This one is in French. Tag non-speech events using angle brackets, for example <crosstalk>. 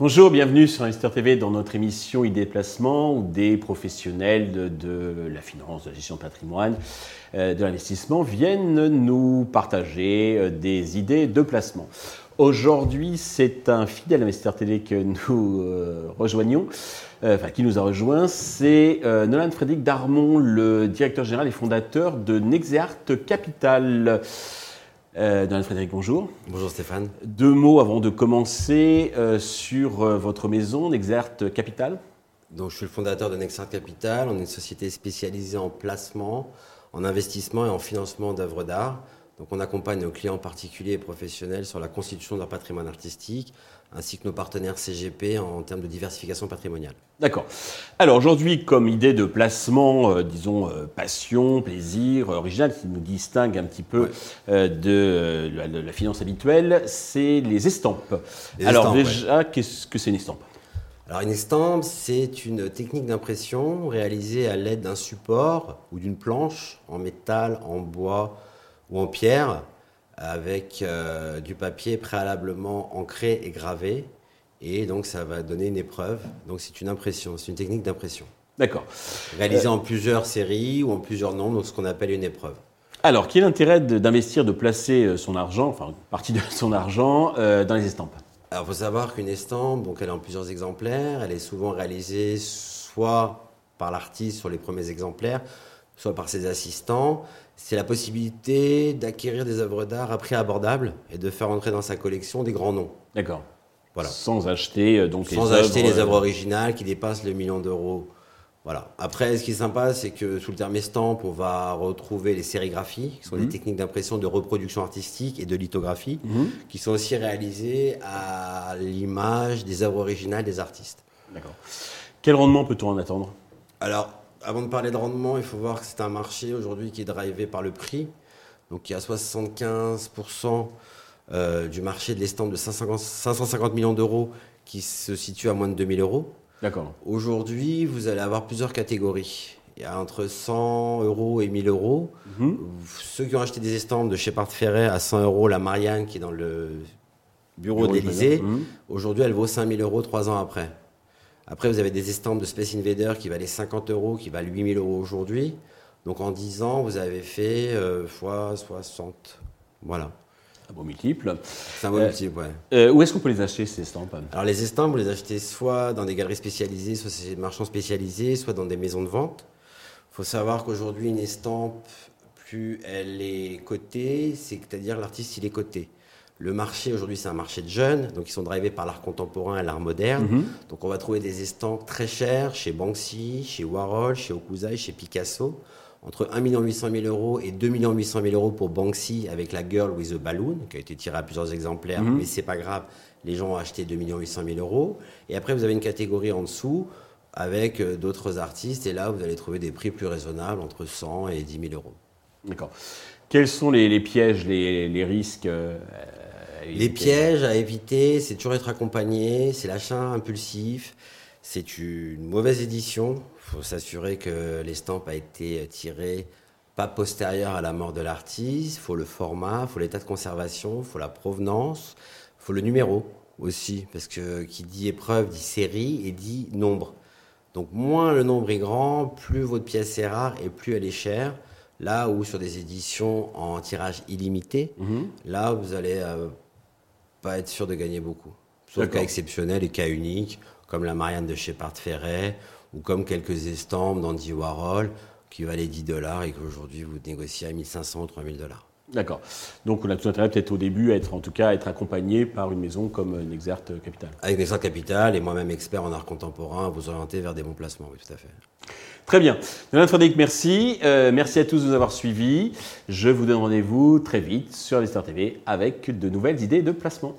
Bonjour, bienvenue sur Investor TV dans notre émission Idées de placement où des professionnels de, la finance, de la gestion de patrimoine, euh, de l'investissement viennent nous partager euh, des idées de placement. Aujourd'hui, c'est un fidèle investisseur télé que nous euh, rejoignons, enfin qui nous a rejoint, c'est Nolan Frédéric Darmon, le directeur général et fondateur de Nexeart Capital. Euh, Frédéric, bonjour. Bonjour Stéphane. Deux mots avant de commencer euh, sur euh, votre maison, Nexert Capital. Donc, je suis le fondateur de Nexert Capital. On est une société spécialisée en placement, en investissement et en financement d'œuvres d'art. Donc, on accompagne nos clients particuliers et professionnels sur la constitution de leur patrimoine artistique, ainsi que nos partenaires CGP en termes de diversification patrimoniale. D'accord. Alors aujourd'hui, comme idée de placement, euh, disons euh, passion, plaisir, original, qui nous distingue un petit peu euh, de, la, finance habituelle, c'est les estampes. Alors déjà, qu'est-ce que c'est une estampe? Alors une estampe, c'est une technique d'impression réalisée à l'aide d'un support ou d'une planche en métal, en bois ou en pierre avec euh, du papier préalablement ancré et gravé. Et donc, ça va donner une épreuve. Donc, c'est une impression, c'est une technique d'impression. D'accord. Réalisée en plusieurs séries ou en plusieurs nombres, donc ce qu'on appelle une épreuve. Alors, quel est l'intérêt d'investir, de placer euh, son argent, enfin, une partie de <laughs> son argent, euh, dans les estampes? Alors, il faut savoir qu'une estampe, donc elle est en plusieurs exemplaires. Elle est souvent réalisée soit par l'artiste sur les premiers exemplaires, soit par ses assistants c'est la possibilité d'acquérir des œuvres d'art à prix abordable et de faire entrer dans sa collection des grands noms. D'accord. Voilà. Sans acheter euh, donc Sans acheter les œuvres euh, originales qui dépassent le million d'euros. Voilà. Après, ce qui est sympa, c'est que sous le terme estampe, on va retrouver les sérigraphies, qui sont des mhm. techniques d'impression de reproduction artistique et de lithographie, mhm. qui sont aussi réalisées à l'image des œuvres originales des artistes. D'accord. Quel rendement peut-on en attendre? Alors, avant de parler de rendement, il faut voir que c'est un marché aujourd'hui qui est drivé par le prix. Donc il y a 75% euh, du marché de l'estampe de 550 millions d'euros qui se situe à moins de 2000 euros. D'accord. Aujourd'hui, vous allez avoir plusieurs catégories. Il y a entre 100 euros et 1000 euros. Mhm. Ceux qui ont acheté des estampes de Shepard Ferret à 100 euros, la Marianne qui est dans le bureau, d'Elysée, mhm. aujourd'hui elle vaut 5000 euros trois ans après. Après, vous avez des estampes de Space Invader qui valaient 50 euros, qui valent 8000 euros aujourd'hui. Donc en 10 ans, vous avez fait euh, fois 60. Voilà. Un beau multiple. C'est un beau multiple, ouais. Euh, où est-ce qu'on peut les acheter, ces estampes Alors les estampes, vous les achetez soit dans des galeries spécialisées, soit chez des marchands spécialisés, soit dans des maisons de vente. Il faut savoir qu'aujourd'hui, une estampe, plus elle est cotée, c'est-à-dire l'artiste, il est coté. Le marché aujourd'hui, c'est un marché de jeunes, donc ils sont drivés par l'art contemporain et l'art moderne. Mhm. Donc on va trouver des estampes très chères chez Banksy, chez Warhol, chez Okuzai, chez Picasso. Entre 1 800 000 euros et 2 800 000 euros pour Banksy avec la Girl with a Balloon, qui a été tirée à plusieurs exemplaires, mhm. mais c'est pas grave, les gens ont acheté 2 800 000 euros. Et après, vous avez une catégorie en dessous avec euh, d'autres artistes, et là, vous allez trouver des prix plus raisonnables, entre 100 et 10 000 euros. D'accord. Quels sont les, pièges, les, risques euh, les pièges à éviter, c'est toujours être accompagné, c'est l'achat impulsif, c'est une mauvaise édition. Il faut s'assurer que l'estampe a été tirée pas postérieure à la mort de l'artiste. Il faut le format, il faut l'état de conservation, il faut la provenance, il faut le numéro aussi, parce que qui dit épreuve dit série et dit nombre. Donc moins le nombre est grand, plus votre pièce est rare et plus elle est chère. Là où sur des éditions en tirage illimité, mhm. là vous allez euh, pas être sûr de gagner beaucoup. Sauf cas exceptionnels et cas uniques, comme la Marianne de Shepard Ferret, ou comme quelques estampes d'Andy Warhol, qui valaient 10 dollars et qu'aujourd'hui vous négociez à 1500 ou 3000 dollars. D'accord. Donc on a tout intérêt peut-être au début à être en tout cas être accompagné par une maison comme Nexert Capital. Avec Nexert Capital et moi-même expert en art contemporain, vous orienter vers des bons placements, oui tout à fait. Très bien. Donald Frédéric, merci. Euh, merci à tous de nous avoir suivis. Je vous donne rendez-vous très vite sur Investor TV avec de nouvelles idées de placement.